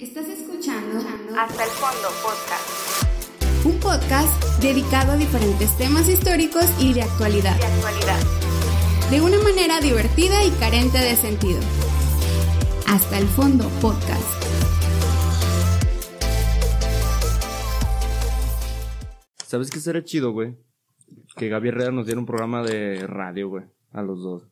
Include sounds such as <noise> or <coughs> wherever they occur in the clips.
Estás escuchando Hasta el fondo podcast un podcast dedicado a diferentes temas históricos y de actualidad, de actualidad. de una manera divertida y carente de sentido. Hasta el fondo podcast. ¿Sabes qué sería chido, güey? Que Gaby Herrera nos diera un programa de radio, güey. A los dos.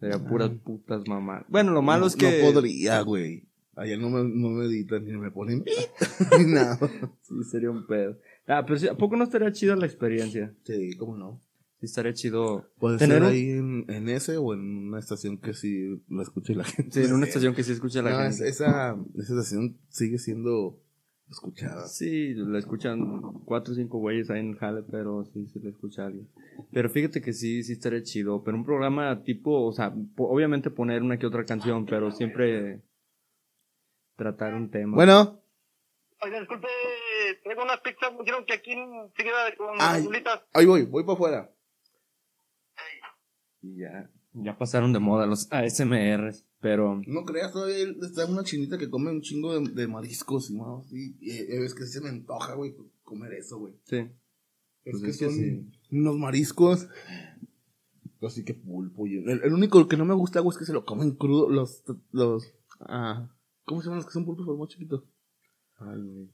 Sería puras putas mamás. Bueno, lo malo es que. No podría, güey. Allá no me, no me editan ni me ponen <laughs> ni nada. Sí, sería un pedo. Ah, pero sí, ¿a poco no estaría chida la experiencia? Sí, cómo no. Sí, estaría chido. Puede Tener ser un- ahí en, en ese o en una estación que sí lo escuche la gente. Sí, en una estación que sí escucha la No, es- gente. esa, esa estación sigue siendo escuchada. Sí, la escuchan cuatro o cinco güeyes ahí en el jale, pero sí, sí la escucha alguien. Pero fíjate que sí, sí estaría chido. Pero un programa tipo, o sea, obviamente poner una que otra canción, pero siempre tratar un tema. Bueno, Oiga, disculpe, traigo unas pizzas, me dijeron que aquí enseguida con Ay. azulitas. ahí voy, voy para afuera. Y ya, ya pasaron de moda los ASMRs, pero No creas, todavía está una chinita que come un chingo de, de mariscos y, ¿no? y, y, es que se me antoja, güey, comer eso, güey. sí. Es Pues que es que son sí. unos mariscos. Así que pulpo. y- El, el único que no me gusta, güey, es que se lo comen crudo. Los. los ah, ¿Cómo se llaman los que son pulpos pero más chiquitos? Ay, güey.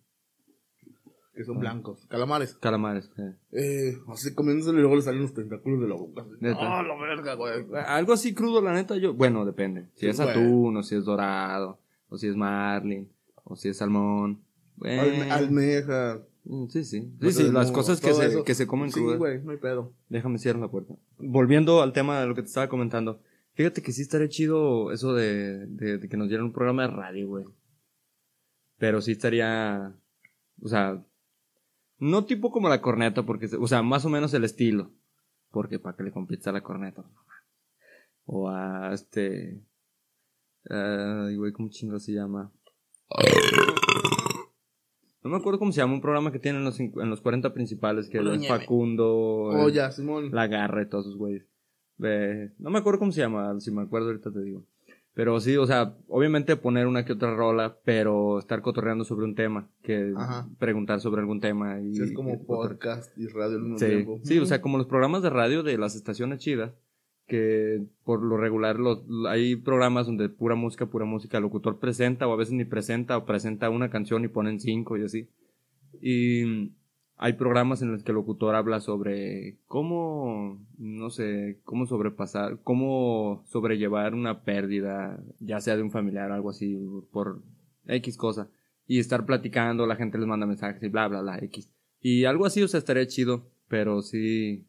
Que son Ah. blancos. Calamares. Calamares. eh. Eh, así comiéndoselo y luego le salen los tentáculos de la boca. ¡Ah, la verga, güey! Algo así crudo, la neta, yo. Bueno, depende. Si Sí, es güey. atún, o si es dorado, o si es marlin, o si es salmón. Alme- almeja. Mm, Sí, sí. Sí, sí, las cosas que se, que se comen Sí, crudas. güey, no hay pedo. Déjame cierrar la puerta. Volviendo al tema de lo que te estaba comentando. Fíjate que sí estaría chido eso de, de, de que nos dieran un programa de radio, güey. Pero sí estaría, o sea, no tipo como la corneta, porque, o sea, más o menos el estilo. Porque para que le compites a la corneta. O a este, ay, güey, ¿cómo chingo se llama? No me acuerdo cómo se llama un programa que tienen en los, en los 40 principales, que es. Facundo, Oh, ya, Simón. la garra y todos esos güeyes. Ve, no me acuerdo cómo se llama, si me acuerdo ahorita te digo. Pero sí, o sea, obviamente poner una que otra rola, pero estar cotorreando sobre un tema, que Ajá. preguntar sobre algún tema y Sí, es como podcast y radio al mismo Sí, tiempo. sí, o sea, como los programas de radio de las estaciones chidas, que por lo regular los, hay programas donde pura música, pura música, el locutor presenta o a veces ni presenta o presenta una canción y ponen cinco y así. Y hay programas en los que el locutor habla sobre cómo, no sé, cómo sobrepasar, cómo sobrellevar una pérdida, ya sea de un familiar o algo así, por X cosa. Y estar platicando, la gente les manda mensajes y bla, bla, bla, X. Y algo así, o sea, estaría chido, pero sí.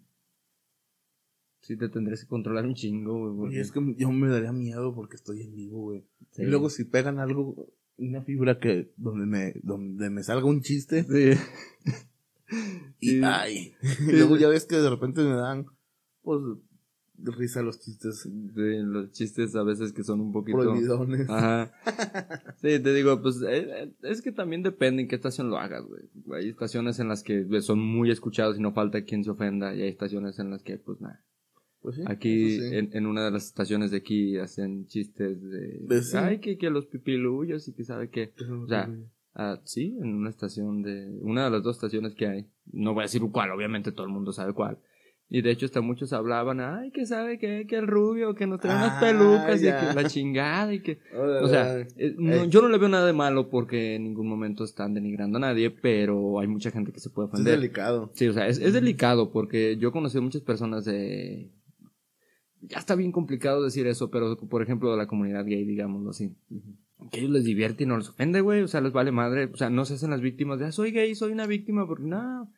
Sí te tendrías que controlar un chingo, güey. porque- Y es que yo me daría miedo porque estoy en vivo, güey. Sí. Y luego si pegan algo, una fibra que donde me donde me salga un chiste Sí. <laughs> y Sí. ay, y <laughs> luego ya ves que de repente me dan pues risa los chistes Sí, los chistes a veces que son un poquito. prohibidones. Ajá. <laughs> Sí, te digo, pues eh, eh, es que también depende en qué estación lo hagas, güey. Hay estaciones en las que pues, son muy escuchados y no falta quien se ofenda, y hay estaciones en las que, pues nada. Pues sí, Aquí, sí. en, en una de las estaciones de aquí, hacen chistes de. Sí. Ay, que, que los pipiluyos y que sabe qué. Eso O sea. Ah, sí, en una estación de. Una de las dos estaciones que hay. No voy a decir cuál, obviamente todo el mundo sabe cuál. Y de hecho, hasta muchos hablaban, ay, que sabe que, que el rubio, que nos trae unas Ah, pelucas ya. y que la chingada y que. O sea, eh, no- Eh. yo no le veo nada de malo porque en ningún momento están denigrando a nadie, pero hay mucha gente que se puede es ofender. delicado. Sí, o sea, es, es delicado porque yo conocí a muchas personas de... Ya está bien complicado decir eso, pero por ejemplo de la comunidad gay, digámoslo así. Que ellos les divierte y no les ofende, güey. O sea, les vale madre. O sea, no se hacen las víctimas de, ah, soy gay, soy una víctima, porque no.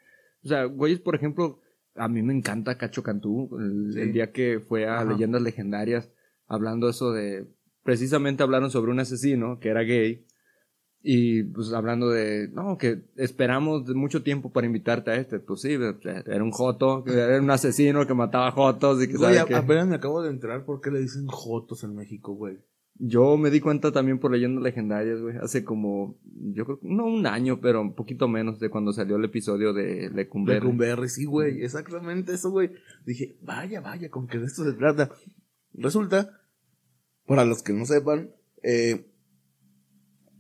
O sea, güeyes, por ejemplo, a mí me encanta Cacho Cantú. El, Sí. el día que fue a Ajá. Leyendas Legendarias, hablando eso de... Precisamente hablaron sobre un asesino que era gay. Y pues hablando de, no, que esperamos mucho tiempo para invitarte a este. Pues sí, era un joto, era un asesino que mataba jotos y que Güey, sabe a- qué. apenas me acabo de enterar por qué le dicen jotos en México, güey. Yo me di cuenta también por leyendas legendarias, güey. Hace como, yo creo no un año, pero un poquito menos de cuando salió el episodio de Lecumberri. Lecumberri, sí, güey, exactamente eso, güey. Dije, vaya, vaya, con que de esto se trata. Resulta, para los que no sepan, eh,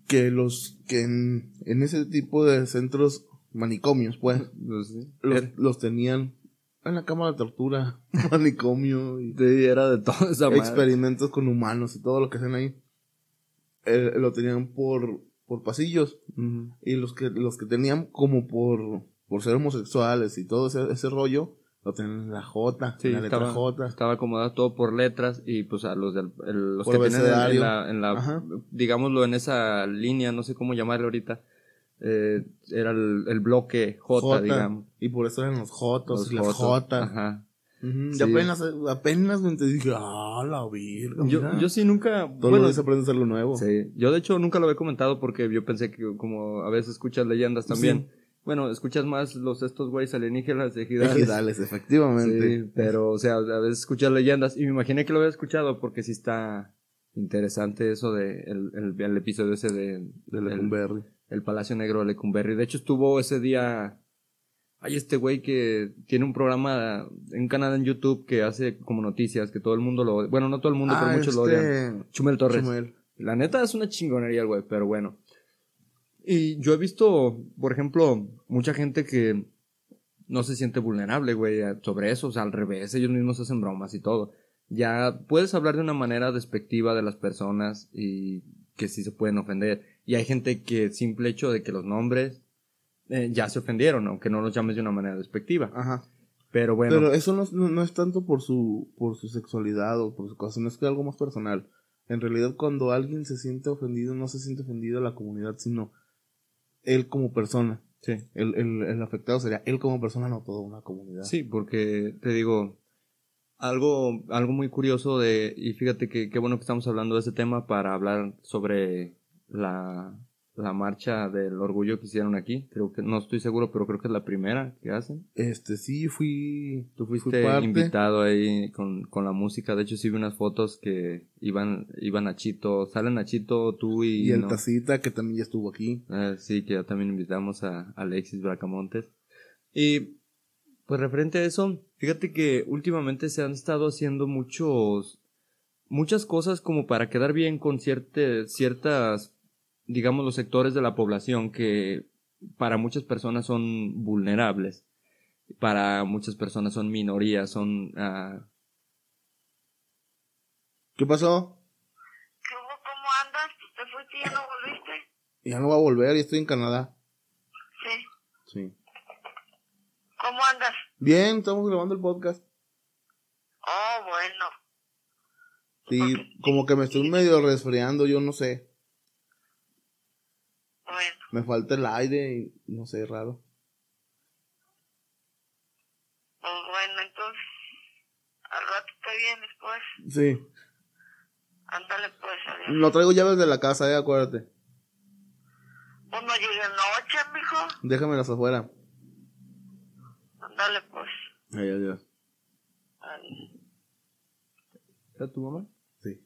que los que en, en ese tipo de centros manicomios, pues, Pues sí. los, los tenían en la cámara de tortura, <laughs> manicomio y Sí, era de toda esa madre. experimentos con humanos y todo lo que hacen ahí. Eh, lo tenían por, por pasillos y los que los que tenían como por por ser homosexuales y todo ese, ese rollo lo tenían en la J, Sí, en la letra estaba, J. estaba acomodado todo por letras y pues a los del el- los Por que tienen en- en abecedario. la, en la digámoslo en esa línea, no sé cómo llamarlo ahorita, eh, era el, el bloque J, digamos. Y por eso eran los Jotos Los y las Jotos. Jotas. Ajá. Ujú, Sí. Y apenas, apenas me enteré, dije, ah, la virga. Yo, mira". yo sí nunca, Todos bueno, los días aprendes algo nuevo. sí, yo de hecho nunca lo había comentado porque yo pensé que como a veces escuchas leyendas también, bueno, escuchas más los estos güeyes alienígenas de ejidales. Ejidales, <laughs> efectivamente. Sí, pero, o sea, a veces escuchas leyendas y me imaginé que lo había escuchado porque sí está interesante eso de el, el, el episodio ese de, De el. El Palacio Negro de Lecumberri. De hecho, estuvo ese día. Hay este güey que tiene un programa, un canal en YouTube que hace como noticias, que todo el mundo lo. Bueno, no todo el mundo, pero muchos lo odian. este... Chumel Torres. Chumel. La neta es una chingonería el güey, pero bueno. Y yo he visto, por ejemplo, mucha gente que no se siente vulnerable, güey, sobre eso, o sea, al revés, ellos mismos hacen bromas y todo. Ya puedes hablar de una manera despectiva de las personas y que sí se pueden ofender. Y hay gente que simple hecho de que los nombres eh, ya se ofendieron, aunque no los llames de una manera despectiva. Ajá. Pero bueno, Pero eso no, no, no es tanto por su, por su sexualidad o por su cosa, no es que algo más personal. En realidad, cuando alguien se siente ofendido, no se siente ofendido la comunidad, sino él como persona. sí. El, el, el afectado sería él como persona, no toda una comunidad. Sí, porque te digo, algo, algo muy curioso de, y fíjate que qué bueno que estamos hablando de ese tema para hablar sobre la, la marcha del orgullo que hicieron aquí. Creo que, no estoy seguro, pero creo que es la primera que hacen. Este, sí, fui. Tú fui fuiste invitado ahí con, con la música. De hecho, sí vi unas fotos que iban, iban a Chito, salen a Chito, tú y... Y el ¿no? Tacita, que también ya estuvo aquí. Eh, sí, que ya también invitamos a Alexis Bracamontes. Y pues referente a eso, fíjate que últimamente se han estado haciendo muchos, muchas cosas como para quedar bien con cierte- ciertas, digamos, los sectores de la población que para muchas personas son vulnerables. Para muchas personas son minorías, son... ah, ¿Qué pasó? ¿Qué hubo? ¿Cómo andas? ¿Te fuiste y ya no volviste? Ya no va a volver, ya estoy en Canadá. Sí. Sí. ¿Cómo andas? Bien, estamos grabando el podcast. Oh, bueno. Sí, como que me estoy medio resfriando, yo no sé. Me falta el aire y no sé, raro. Pues bueno, entonces. Al rato te vienes, pues. Sí. Ándale, pues, adiós. No traigo llaves de la casa, eh, acuérdate. Pues no llegue noche, mijo. Déjamelas afuera. Ándale, pues. Ay, adiós. Adiós. ¿Era tu mamá? Sí.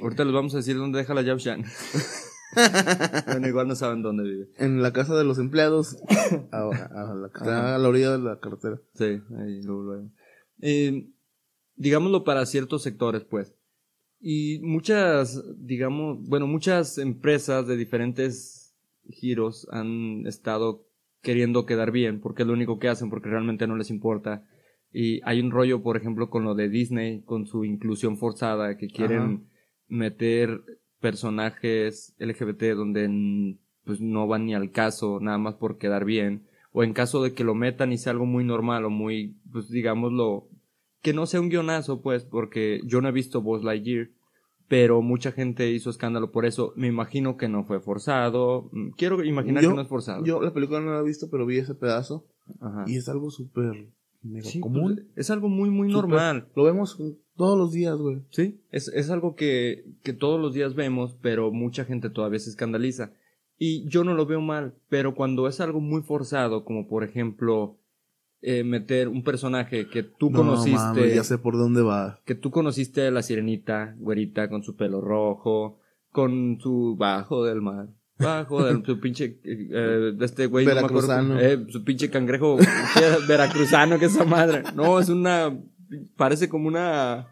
Ahorita les vamos a decir dónde deja la llave Shan. <laughs> <laughs> bueno, igual no saben dónde vive. En la casa de los empleados, <coughs> a, a la que está a la orilla de la carretera. Sí, ahí luego, luego. Eh, digámoslo para ciertos sectores, pues. Y muchas, digamos, bueno, muchas empresas de diferentes giros han estado queriendo quedar bien, porque es lo único que hacen, porque realmente no les importa. Y hay un rollo, por ejemplo, con lo de Disney, con su inclusión forzada, que quieren Ajá. meter personajes LGBT donde pues no van ni al caso, nada más por quedar bien o en caso de que lo metan y sea algo muy normal o muy, pues digámoslo, que no sea un guionazo, pues, porque yo no he visto Buzz Lightyear, pero mucha gente hizo escándalo por eso. Me imagino que no fue forzado. Mm, Quiero imaginar Yo- que no es forzado. Yo la película no la he visto, pero vi ese pedazo. Ajá. Y es algo súper mega Sí, común. pues, es algo muy, muy normal. Lo vemos todos los días, güey. Sí, es, es algo que, que todos los días vemos, pero mucha gente todavía se escandaliza. Y yo no lo veo mal, pero cuando es algo muy forzado, como por ejemplo eh, meter un personaje que tú No, conociste, ya sé por dónde va. que tú conociste a la sirenita, güerita, con su pelo rojo, con su bajo del mar, bajo del su pinche, eh, de este güey, no me acuerdo, Veracruzano. eh, su pinche cangrejo veracruzano que esa madre. No, es una, parece como una,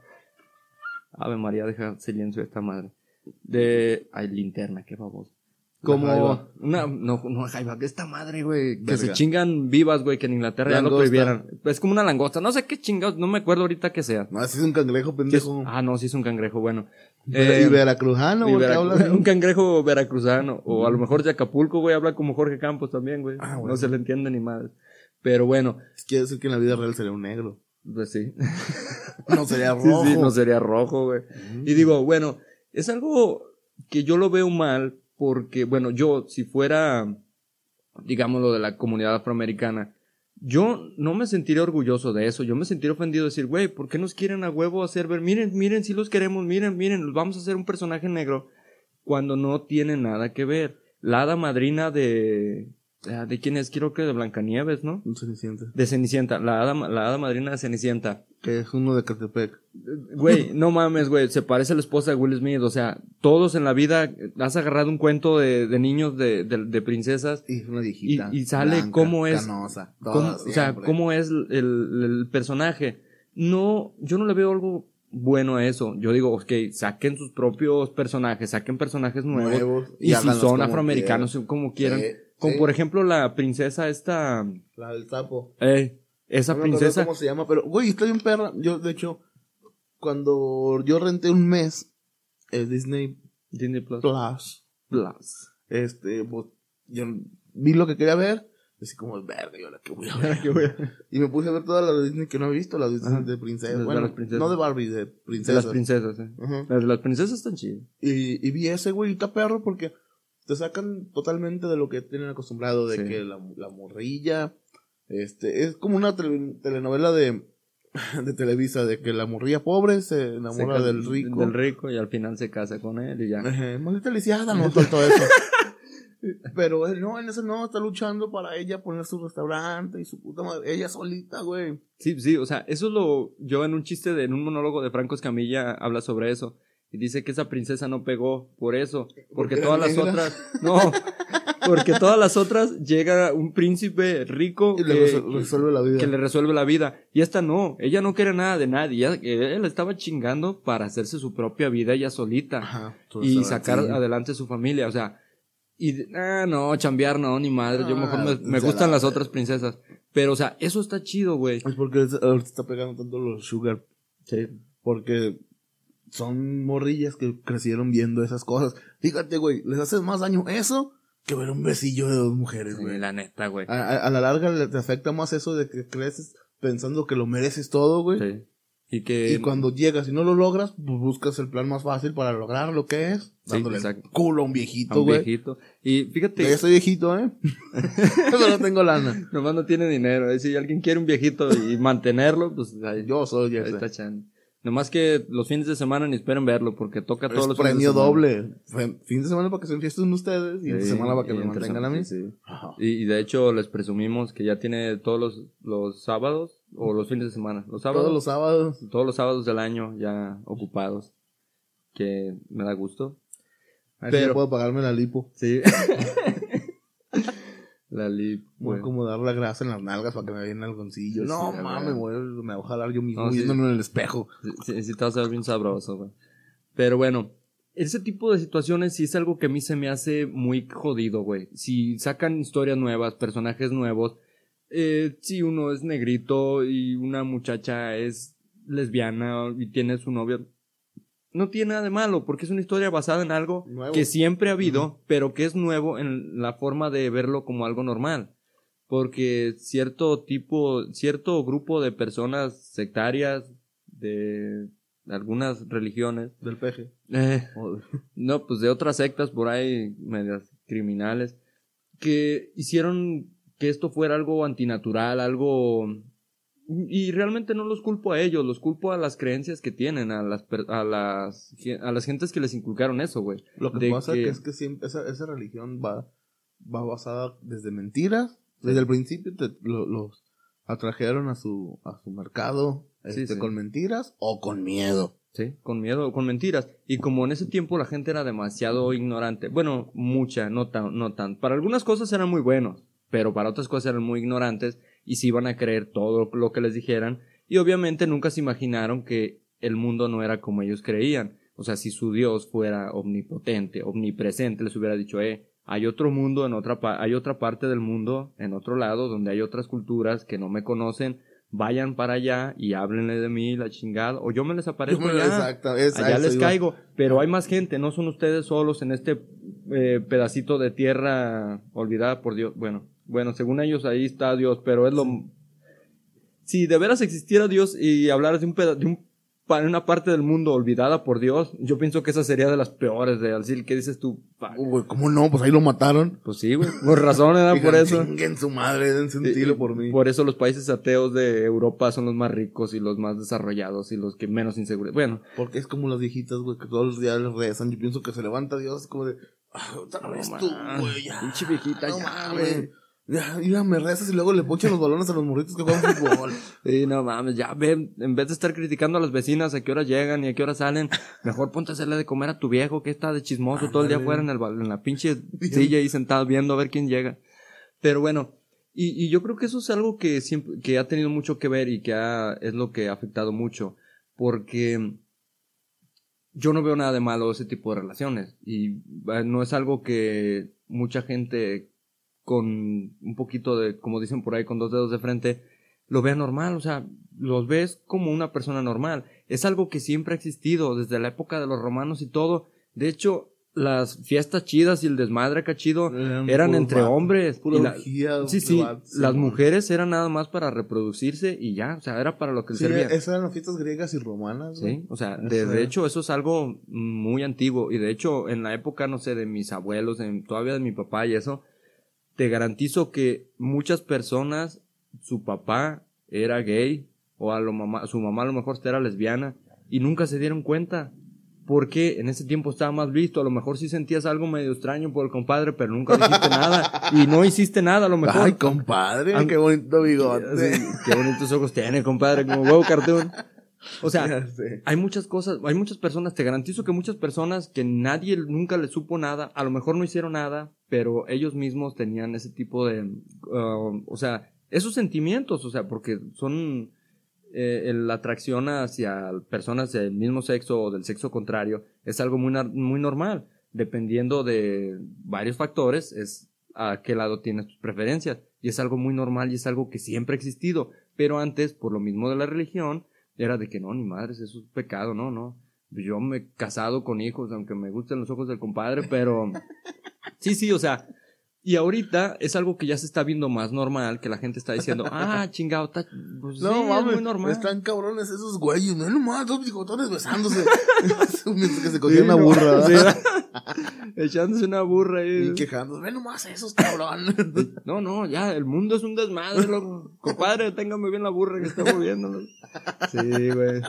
Ave María, deja silencio esta madre. de... Ay, linterna, qué baboso. La Como una, no, no, jaiba, que esta madre, güey, que se chingan vivas, güey, que en Inglaterra ya lo prohibieran. Es como una langosta, no sé qué chingados, no me acuerdo ahorita que sea. No, ese es un cangrejo pendejo. Ah, no, sí es un cangrejo, bueno. Eh, y veracruzano, y güey, que Vera- habla así. <laughs> un cangrejo veracruzano. O a lo mejor de Acapulco, güey, habla como Jorge Campos también, güey. Ah, bueno. No se le entiende ni madre. Pero bueno, Quiere decir que en la vida real sería un negro. pues sí. <laughs> No sería <laughs> Sí, rojo. sí, no sería rojo, güey. Y digo, bueno, es algo que yo lo veo mal porque, bueno, yo, si fuera, digámoslo, de la comunidad afroamericana, yo no me sentiría orgulloso de eso. Yo me sentiría ofendido de decir, güey, ¿por qué nos quieren a huevo hacer ver? Miren, miren, si los queremos, miren, miren, vamos a hacer un personaje negro cuando no tiene nada que ver. La hada madrina de... ¿De quién es? Creo que de Blancanieves, ¿no? Cenicienta. De Cenicienta, la hada, la hada madrina de Cenicienta. Que es uno de Catepec. Güey, no mames, güey, se parece a la esposa de Will Smith, o sea, todos en la vida has agarrado un cuento de, de niños, de, de, de princesas, Y es una viejita. Y- y sale blanca, cómo es- Canosa. cómo- o sea, cómo es el, el personaje. No, yo no le veo algo bueno a eso. Yo digo, ok, saquen sus propios personajes, saquen personajes nuevos, Nuevos, y, si son afroamericanos, como quieran. Como sí. por ejemplo la princesa esta, La del sapo. eh, esa No me acuerdo princesa, ¿Cómo se llama? Pero, güey, está bien perra. Yo, de hecho, cuando yo renté un mes, el Disney Disney Plus. Plus, Plus. este, pues, yo vi lo que quería ver. Así como, verga, ¿y ahora qué voy a ver? <laughs> ¿Qué voy a- Y me puse a ver todas las de Disney que no he visto, las de Disney de princesas. De- de Bueno, las princesas. no de Barbie, de De princesas. las princesas, eh. Las de las princesas están chidas. Y, y vi ese, güey, y está perro porque te sacan totalmente de lo que tienen acostumbrado, de Sí. que la, la morrilla, este, es como una tele- telenovela de, <laughs> de Televisa, de que la morrilla pobre se enamora Se del rico. Del rico y al final se casa con él y ya. Ajá, Maldita lisiada, no soltó eso. <laughs> Pero él no, en ese no, está luchando para ella poner su restaurante y su puta madre. Ella solita, güey. Sí, sí, o sea, eso es lo. Yo en un chiste, de, en un monólogo de Franco Escamilla habla sobre eso. Y dice que esa princesa no pegó por eso. Porque todas las negra. otras. <laughs> No. Porque todas las otras llega un príncipe rico Y le que, resuelve la vida. que le resuelve la vida. Y esta no. Ella no quiere nada de nadie. Ella, él estaba chingando para hacerse su propia vida ella solita. Ajá, y sacar sí. adelante su familia, o sea, y ah, no, chambear no, ni madre, yo Ah, mejor me, me se gustan la- las otras princesas, pero o sea, eso está chido, güey. Es porque ahorita está pegando tanto los sugar. Porque son morrillas que crecieron viendo esas cosas. Fíjate, güey, les hace más daño eso que ver un besillo de dos mujeres, Sí, güey. la neta, güey. A, a- a la larga te afecta más eso de que creces pensando que lo mereces todo, güey. Sí. Y que Y cuando llegas y no lo logras, pues buscas el plan más fácil para lograr lo que es. Dándole culo a un viejito, un güey. viejito. Y fíjate, Ya estoy viejito, ¿eh? <laughs> <laughs> Pero no tengo lana. nomás no tiene dinero, eh, si alguien quiere un viejito y mantenerlo, pues ahí, Yo soy ahí ese. está chan. Nomás que los fines de semana ni esperen verlo, porque toca todos Es los fines de premio doble. Fin de semana para que se enfiesten ustedes y de Sí, semana para que me mantengan a mí. sí. Y, y de hecho les presumimos que ya tiene todos los, los sábados o los fines de semana. Los sábados. Todos los sábados. todos los sábados del año ya ocupados. Que me da gusto. A ver Pero- puedo pagarme la lipo. Sí. <laughs> La lip, Voy a acomodar la grasa en las nalgas para que me vean algoncillo. No sí, mames, güey. Me voy a jalar yo mismo No, sí. en el espejo. Sí, sí, sí te vas a ver bien sabroso, güey. Pero bueno, ese tipo de situaciones sí es algo que a mí se me hace muy jodido, güey. Si sacan historias nuevas, personajes nuevos, eh, si uno es negrito y una muchacha es lesbiana y tiene su novia, no tiene nada de malo, porque es una historia basada en algo Nuevo. que siempre ha habido, pero que es nuevo en la forma de verlo como algo normal. Porque cierto tipo, cierto grupo de personas sectarias de algunas religiones, Del peje. eh, <laughs> no, pues de otras sectas por ahí, medias criminales, que hicieron que esto fuera algo antinatural, algo... Y realmente no los culpo a ellos, los culpo a las creencias que tienen, a las, a las, a las gentes que les inculcaron eso, güey. Lo que De pasa que- es que siempre esa, esa religión va, va basada desde mentiras. Desde el principio te, lo- los atrajeron a su, a su mercado Sí, este, sí. con mentiras o con miedo. Sí, con miedo, con mentiras. Y como en ese tiempo la gente era demasiado ignorante, bueno, mucha, no tan, no tan. Para algunas cosas eran muy buenos, pero para otras cosas eran muy ignorantes y se iban a creer todo lo que les dijeran. Y obviamente nunca se imaginaron que el mundo no era como ellos creían. O sea, si su Dios fuera omnipotente, omnipresente, les hubiera dicho, eh, hay otro mundo en otra pa- hay otra parte del mundo en otro lado donde hay otras culturas que no me conocen, vayan para allá y háblenle de mí la chingada o yo me les aparezco Yo me- allá. exacto, es- allá les caigo, pero hay más gente, no son ustedes solos en este eh, pedacito de tierra olvidada por Dios. Bueno, bueno, según ellos ahí está Dios, pero es lo si de veras existiera Dios y hablaras de un peda- de un una parte del mundo olvidada por Dios, yo pienso que esa sería de las peores de Alcil, ¿qué dices tú? Uh, güey, ¿Cómo no? Pues ahí lo mataron. Pues sí, güey, por razón era <laughs> por eso. Chinguen su madre, tiro y por mí. Por eso los países ateos de Europa son los más ricos y los más desarrollados y los que menos inseguros. Bueno, Porque es como las viejitas, güey, que todos los días les rezan. Yo pienso que se levanta Dios como de, ah, otra vez No tú, güey, ya. pinche viejita, no ya, güey. Ya, mira, me rezas y luego le ponchan los balones a los morritos que juegan fútbol. <laughs> Sí, no mames, ya ve, en vez de estar criticando a las vecinas a qué hora llegan y a qué hora salen, mejor ponte a hacerle de comer a tu viejo que está de chismoso todo el día afuera en, el, en la pinche silla ahí sentado viendo a ver quién llega. Pero bueno, y, y yo creo que eso es algo que siempre, que ha tenido mucho que ver y que ha, es lo que ha afectado mucho, porque yo no veo nada de malo ese tipo de relaciones y eh, no es algo que mucha gente con un poquito de, como dicen por ahí, con dos dedos de frente, lo vea normal, o sea, los ves como una persona normal. Es algo que siempre ha existido desde la época de los romanos y todo. De hecho, las fiestas chidas y el desmadre acá chido Eran eran entre vato, hombres. pura la- orgía, sí, sí, vato, las mujeres eran nada más para reproducirse y ya, o sea, era para lo que Sí, servía. esas eran las fiestas griegas y romanas. Sí, o sea, de, de hecho eso es algo muy antiguo y de hecho en la época, no sé, de mis abuelos, de- todavía de mi papá y eso, te garantizo que muchas personas, su papá era gay o a lo mamá, su mamá a lo mejor era lesbiana y nunca se dieron cuenta. Porque en ese tiempo estaba más visto, a lo mejor sí sentías algo medio extraño por el compadre, pero nunca dijiste nada. Y no hiciste nada, a lo mejor. Ay, compadre, Aunque- qué bonito bigote. Sí, qué bonitos ojos tiene, compadre, como huevo cartoon. O sea, <laughs> hay muchas cosas, hay muchas personas, te garantizo que muchas personas que nadie nunca les supo nada, a lo mejor no hicieron nada, pero ellos mismos tenían ese tipo de, uh, o sea, esos sentimientos, o sea, porque son eh, la atracción hacia personas del mismo sexo o del sexo contrario es algo muy, muy normal, dependiendo de varios factores, es a qué lado tienes tus preferencias, y es algo muy normal y es algo que siempre ha existido, pero antes, por lo mismo de la religión, era de que no, ni madres, eso es pecado, no, no. Yo me he casado con hijos, aunque me gusten los ojos del compadre, pero <laughs> sí, sí, o sea, y ahorita es algo que ya se está viendo más normal, que la gente está diciendo, <laughs> ah, chingado, está, pues No sí, es mames, muy normal. están cabrones esos güeyes, no nomás, dos bigotones besándose. <laughs> Mientras que se cogían Sí, una burra. sí, ¿verdad? <laughs> echándose una burra ahí. Y quejándose, ve nomás esos cabrones. <laughs> No, no, ya, el mundo es un desmadre, loco. Compadre, téngame bien la burra que está moviéndolo. Sí, güey.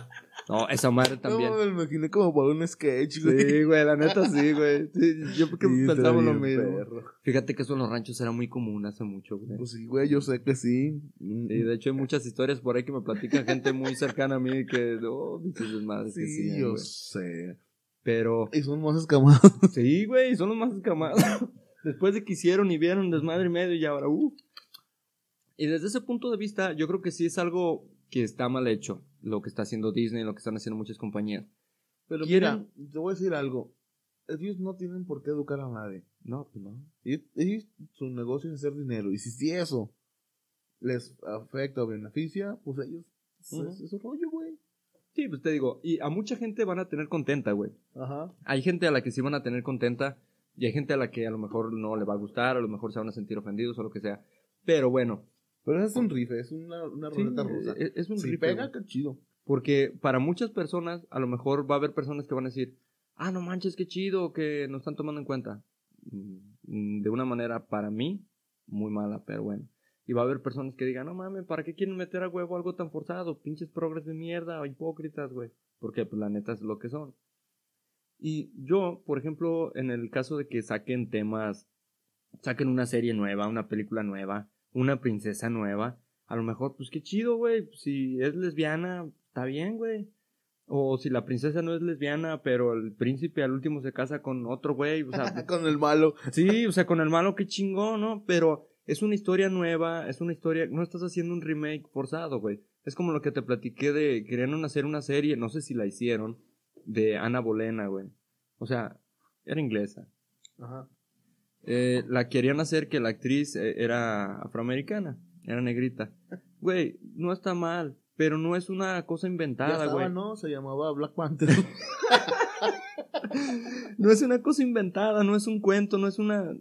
No, esa madre también. No, me imaginé como para un sketch, güey. Sí, güey, la neta sí, güey. Sí, yo porque Sí, pensaba lo mismo. perro. Fíjate que eso en los ranchos era muy común hace mucho, güey. Pues sí, güey, yo sé que sí. Y de hecho hay muchas historias por ahí que me platican gente muy cercana a mí que, oh, dices madres que Sí, sí, yo güey. sé. Pero, Y son más escamados. <laughs> sí, güey, son los más escamados. <laughs> Después de que hicieron y vieron desmadre y medio y ahora, uh. Y desde ese punto de vista, yo creo que sí es algo que está mal hecho, lo que está haciendo Disney, lo que están haciendo muchas compañías. Pero mira, te voy a decir algo. Ellos no tienen por qué educar a nadie. No, pues no. Ellos, ellos- su negocio es hacer dinero. Y si, si eso les afecta o beneficia, pues ellos, Ujú. es, es su rollo, güey. Sí, pues te digo, y a mucha gente van a tener contenta, güey. Ajá. Hay gente a la que sí van a tener contenta y hay gente a la que a lo mejor no le va a gustar, a lo mejor se van a sentir ofendidos o lo que sea. Pero bueno, Pero es un rife, es una, una sí, ruleta rusa. es, es un si rife, pega, qué chido. Porque para muchas personas, a lo mejor va a haber personas que van a decir, ah, no manches, qué chido que nos están tomando en cuenta. Mm, De una manera, para mí, muy mala, pero bueno. Y va a haber personas que digan, no mames, ¿para qué quieren meter a huevo algo tan forzado? Pinches progres de mierda, hipócritas, güey. Porque pues la neta es lo que son. Y yo, por ejemplo, en el caso de que saquen temas, saquen una serie nueva, una película nueva, una princesa nueva, a lo mejor, pues qué chido, güey. Si es lesbiana, está bien, güey. O si la princesa no es lesbiana, pero el príncipe al último se casa con otro güey, o sea, <laughs> Con el malo. Sí, o sea, con el malo, qué chingón, ¿no? Pero es una historia nueva, es una historia, no estás haciendo un remake forzado, güey. Es como lo que te platiqué de, querían hacer una serie, no sé si la hicieron, de Ana Bolena, güey. O sea, era inglesa. Ajá. Eh, la querían hacer que la actriz eh, era afroamericana, era negrita. Güey, no está mal, pero no es una cosa inventada, güey. ¿no? Se llamaba Black Panther. <laughs> No es una cosa inventada, no es un cuento, no es una...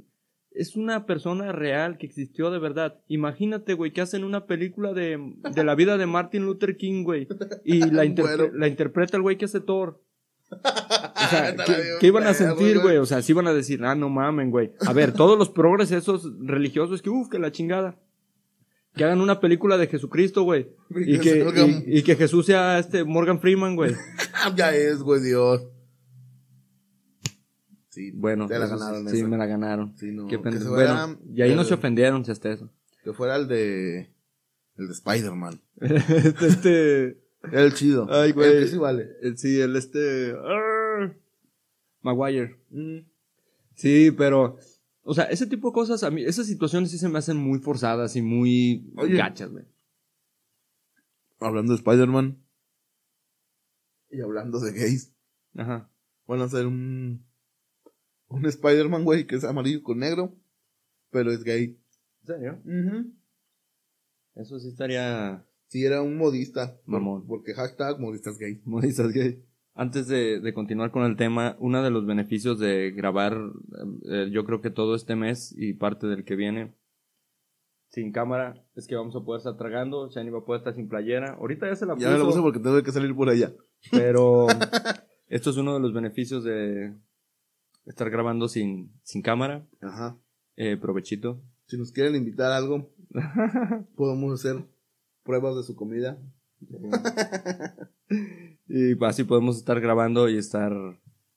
Es una persona real que existió de verdad. Imagínate, güey, que hacen una película de, de la vida de Martin Luther King, güey. Y <laughs> la, interpre- Bueno. la interpreta el güey que hace Thor. <laughs> O sea, ¿qué, iban a sentir, güey. O sea, sí iban a decir, ah, no mamen, güey. A ver, todos los progres esos religiosos, que uff, que la chingada. Que hagan una película de Jesucristo, güey. <laughs> Y Que y que Jesús sea este Morgan Freeman, güey. ya es, güey, Dios. Sí, Bueno, te la eso sí- ganaron sí, esa. me la ganaron. Sí, no, Qué que Bueno, fuera y ahí no se ofendieron si hasta eso. Que fuera el de. El de Spider-Man. <laughs> este. Era el chido. Ay, güey. El que sí vale. el- sí, el este. arr, Maguire. Mm. Sí, pero. O sea, ese tipo de cosas, a mí, esas situaciones sí se me hacen muy forzadas y muy Oye. gachas, güey. Hablando de Spider-Man. Y hablando de gays. Ajá. Van a hacer un. Un Spider-Man, güey, que es amarillo con negro. Pero es gay. ¿En serio? Eso sí estaría. Sí, era un modista. Mamón. Porque hashtag modistas gay. Modistas gay. Antes de, de continuar con el tema, uno de los beneficios de grabar, eh, yo creo que todo este mes y parte del que viene sin cámara, es que vamos a poder estar tragando. Shani va a poder estar sin playera. Ahorita ya se la puso, Ya lo puse porque tengo que salir por allá. pero <laughs> esto es uno de los beneficios de estar grabando sin, sin cámara. Ajá. Eh, provechito. Si nos quieren invitar a algo, <laughs> podemos hacer pruebas de su comida. <laughs> Y así podemos estar grabando y estar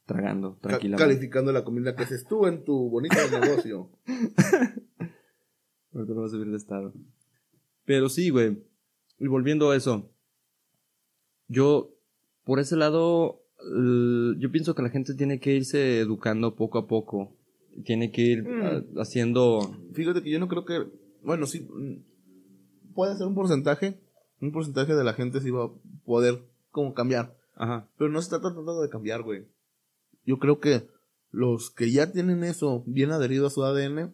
tragando tranquilamente. calificando la comida que haces tú en tu bonito <laughs> negocio. Ahorita no va a subir de estado. Pero sí, güey. Y volviendo a eso. Yo, por ese lado, yo pienso que la gente tiene que irse educando poco a poco. Tiene que ir Mm. ah, haciendo... Fíjate que yo no creo que. Bueno, sí. mm, Puede ser un porcentaje. Un porcentaje de la gente sí va a poder como cambiar. Ajá. Pero no se está tratando de cambiar, güey. Yo creo que los que ya tienen eso bien adherido a su ADN,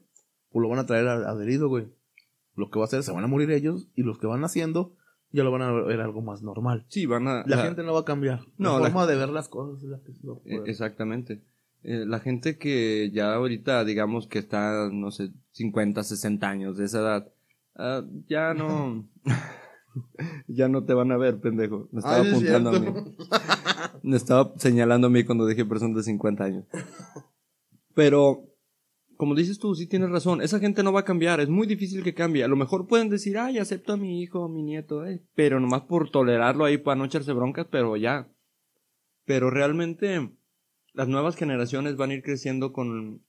pues lo van a traer adherido, güey. Lo que va a hacer, se van a morir ellos y los que van haciendo ya lo van a ver algo más normal. Sí, van a... La la- gente no va a cambiar. No, la la- forma de ver las cosas es la que a eh. Exactamente. Eh, la gente que ya ahorita, digamos que está, no sé, 50, 60 años de esa edad, ah, ya no... <laughs> <laughs> ya no te van a ver, pendejo. Me estaba Ah, sí, es apuntando a mí. <laughs> Me estaba señalando a mí cuando dije personas de 50 años. Pero, como dices tú, sí tienes razón. Esa gente no va a cambiar. Es muy difícil que cambie. A lo mejor pueden decir, ay, acepto a mi hijo, mi nieto, eh", pero nomás por tolerarlo ahí para no echarse broncas, pero ya. Pero realmente, las nuevas generaciones van a ir creciendo con,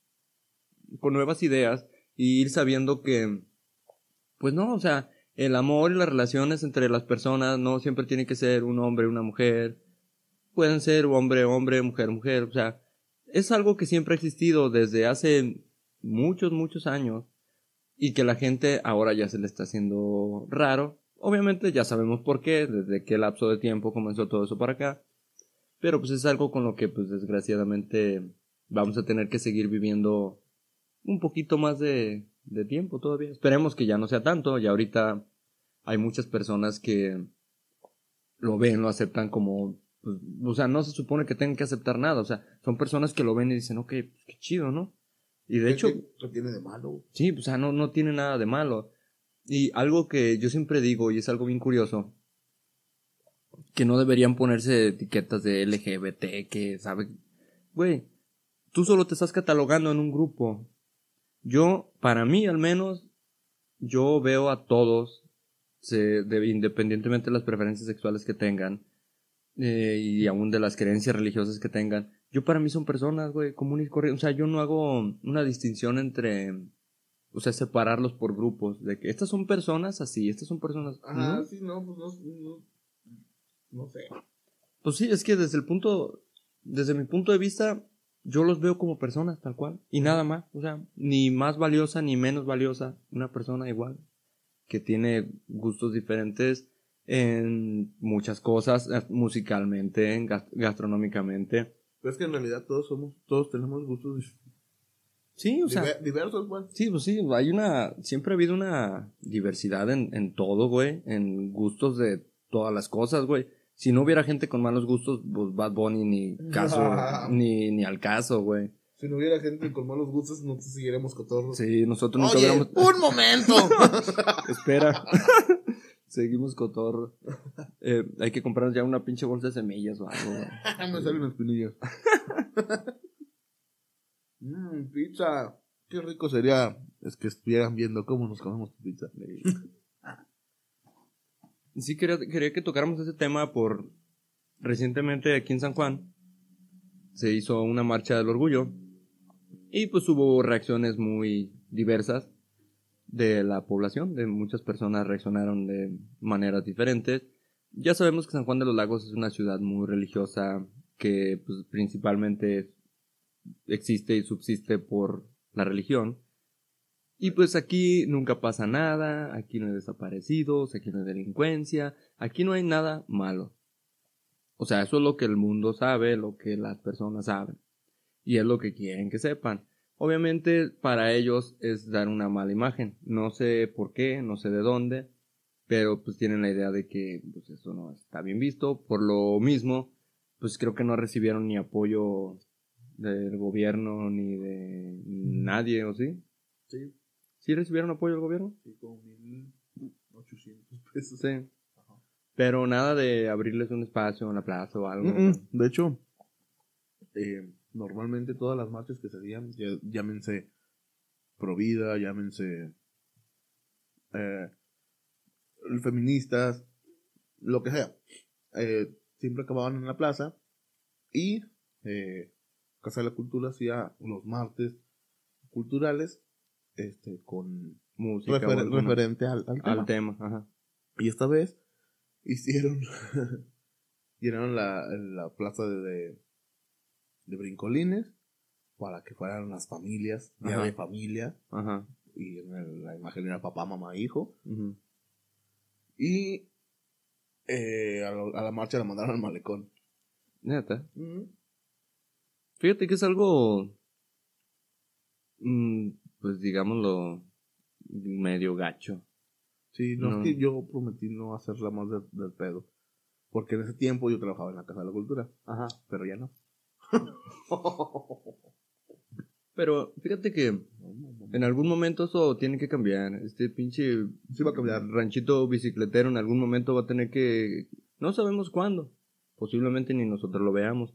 con nuevas ideas y ir sabiendo que, pues no, o sea, el amor y las relaciones entre las personas no siempre tiene que ser un hombre, una mujer. Pueden ser hombre, hombre, mujer, mujer. O sea, es algo que siempre ha existido desde hace muchos, muchos años y que la gente ahora ya se le está haciendo raro. Obviamente ya sabemos por qué, desde qué lapso de tiempo comenzó todo eso para acá. Pero pues es algo con lo que pues desgraciadamente vamos a tener que seguir viviendo un poquito más de, de tiempo todavía. Esperemos que ya no sea tanto. Ya ahorita hay muchas personas que lo ven, lo aceptan como, pues, o sea, no se supone que tengan que aceptar nada. O sea, son personas que lo ven y dicen, ok, pues, qué chido, ¿no? Y de hecho, ¿Qué, qué tiene de malo? Sí, o sea, no, no tiene nada de malo. Y algo que yo siempre digo, y es algo bien curioso, que no deberían ponerse etiquetas de LGBT, que sabe, güey, tú solo te estás catalogando en un grupo. Yo, para mí al menos, yo veo a todos, se, de- independientemente de las preferencias sexuales que tengan, eh, y aún de las creencias religiosas que tengan, yo para mí son personas, güey, comunes y corrientes. O sea, yo no hago una distinción entre, o sea, separarlos por grupos, de que estas son personas así, estas son personas... Ajá, ¿no? sí, no, pues no, no, no sé. Pues sí, es que desde el punto, desde mi punto de vista, yo los veo como personas, tal cual, y nada más, o sea, ni más valiosa ni menos valiosa, una persona igual, que tiene gustos diferentes, en muchas cosas, eh, musicalmente, en gas- gastronómicamente. Pero es que en realidad todos somos, todos tenemos gustos Sí, o sea, diver- diversos, pues. sí, pues sí, hay una, siempre ha habido una diversidad en, en todo, güey, en gustos de todas las cosas, güey. Si no hubiera gente con malos gustos, pues Bad Bunny ni <laughs> caso, ni, ni al caso, güey. Si no hubiera gente con malos gustos, no te siguiéramos cotorros. Sí, nosotros nunca Oye, hubiéramos... un momento. <laughs> Espera. <laughs> Seguimos cotorro. Eh, hay que comprarnos ya una pinche bolsa de semillas o algo. <laughs> Me salen espinillas. Mmm, <laughs> pizza. Qué rico sería es que estuvieran viendo cómo nos comemos tu pizza. Sí, quería, quería que tocáramos ese tema por... Recientemente aquí en San Juan se hizo una marcha del orgullo y pues hubo reacciones muy diversas de la población, de muchas personas reaccionaron de maneras diferentes. Ya sabemos que San Juan de los Lagos es una ciudad muy religiosa que pues, principalmente existe y subsiste por la religión. Y pues aquí nunca pasa nada, aquí no hay desaparecidos, aquí no hay delincuencia, aquí no hay nada malo. O sea, eso es lo que el mundo sabe, lo que las personas saben. Y es lo que quieren que sepan. Obviamente para ellos es dar una mala imagen. No sé por qué, no sé de dónde, pero pues tienen la idea de que pues eso no está bien visto. Por lo mismo, pues creo que no recibieron ni apoyo del gobierno ni de nadie, ¿o sí? Sí, ¿Sí recibieron apoyo del gobierno? sí, como 1800 pesos. Sí. Pero nada de abrirles un espacio en la plaza o algo. Mm, mm. De hecho, eh, normalmente todas las marchas que se hacían, llámense Provida, llámense eh, feministas, lo que sea, eh, siempre acababan en la plaza y eh, Casa de la Cultura hacía los martes culturales este, con Música. refer- o alguna- referente al, al tema. al tema. Ajá. Y esta vez hicieron, <laughs> llenaron la, la plaza de, de, de brincolines para que fueran las familias, día de familia, Ajá. y en el- la imagen era papá, mamá, hijo. Y eh, a, la- a la marcha la mandaron al malecón. Neta. Fíjate que es algo. mm, pues digámoslo. medio gacho. Sí, no, No. es que yo prometí no hacerla más de- del pedo. Porque en ese tiempo yo trabajaba en la Casa de la Cultura, Ajá. pero ya no. <laughs> Pero fíjate que en algún momento eso tiene que cambiar. Este pinche Sí va a cambiar. ranchito bicicletero en algún momento va a tener que... No sabemos cuándo. Posiblemente ni nosotros lo veamos.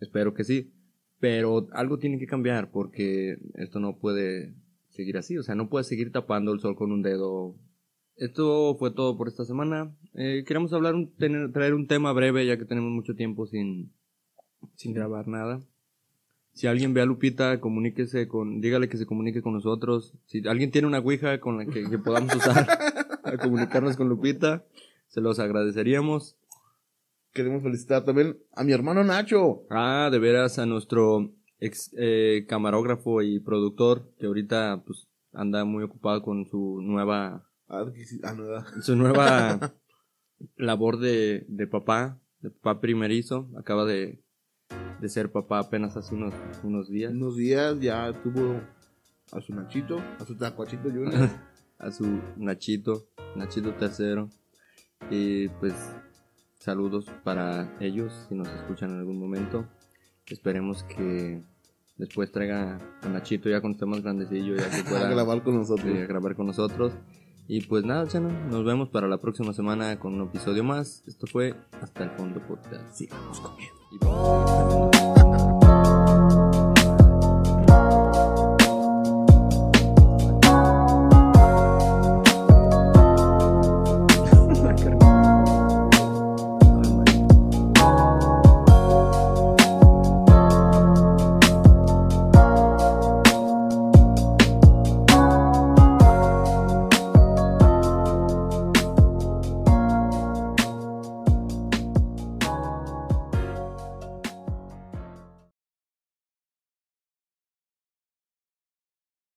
Espero que sí. Pero algo tiene que cambiar porque esto no puede seguir así. O sea, no puede seguir tapando el sol con un dedo. Esto fue todo por esta semana. Eh, queremos hablar, un- tener- traer un tema breve ya que tenemos mucho tiempo sin, sin grabar nada. Si alguien ve a Lupita, comuníquese con, dígale que se comunique con nosotros. Si alguien tiene una ouija con la que, que podamos usar a comunicarnos con Lupita, se los agradeceríamos. Queremos felicitar también a mi hermano Nacho. Ah, de veras a nuestro ex eh, camarógrafo y productor que ahorita pues anda muy ocupado con su nueva Ah, ah, su nueva <laughs> labor de, de papá, de papá primerizo. Acaba de, de ser papá apenas hace unos, unos días. unos días ya tuvo a su Nachito, a su Tacuachito Junior. <laughs> a su Nachito, Nachito tercero. Y pues saludos para ellos si nos escuchan en algún momento. Esperemos que después traiga a Nachito ya cuando esté más grandecillo, ya que <laughs> a pueda grabar con nosotros. eh, grabar con nosotros. Y pues nada, chano, nos vemos para la próxima semana con un episodio más. Esto fue Hasta el Fondo Podcast. Sigamos comiendo. Y- <laughs>